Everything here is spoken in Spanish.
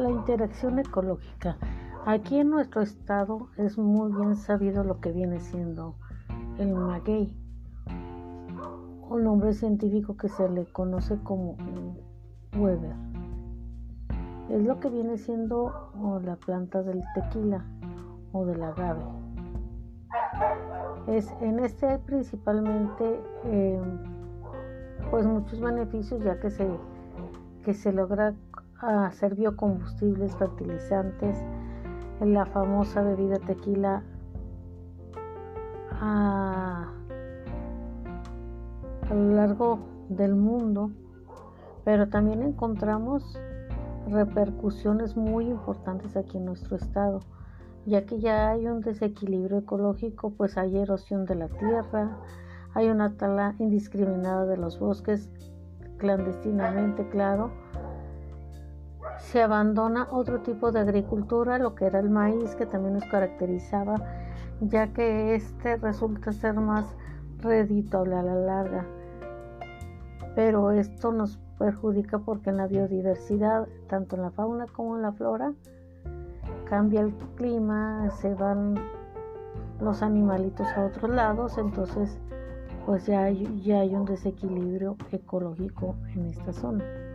La interacción ecológica. Aquí en nuestro estado es muy bien sabido lo que viene siendo el maguey, un nombre científico que se le conoce como Weber. Es lo que viene siendo la planta del tequila o del agave. Es en este principalmente eh, pues muchos beneficios ya que se, que se logra hacer biocombustibles, fertilizantes, en la famosa bebida tequila a, a lo largo del mundo, pero también encontramos repercusiones muy importantes aquí en nuestro estado, ya que ya hay un desequilibrio ecológico, pues hay erosión de la tierra, hay una tala indiscriminada de los bosques, clandestinamente, claro. Se abandona otro tipo de agricultura, lo que era el maíz, que también nos caracterizaba, ya que este resulta ser más redituable a la larga. Pero esto nos perjudica porque en la biodiversidad, tanto en la fauna como en la flora, cambia el clima, se van los animalitos a otros lados, entonces pues ya hay, ya hay un desequilibrio ecológico en esta zona.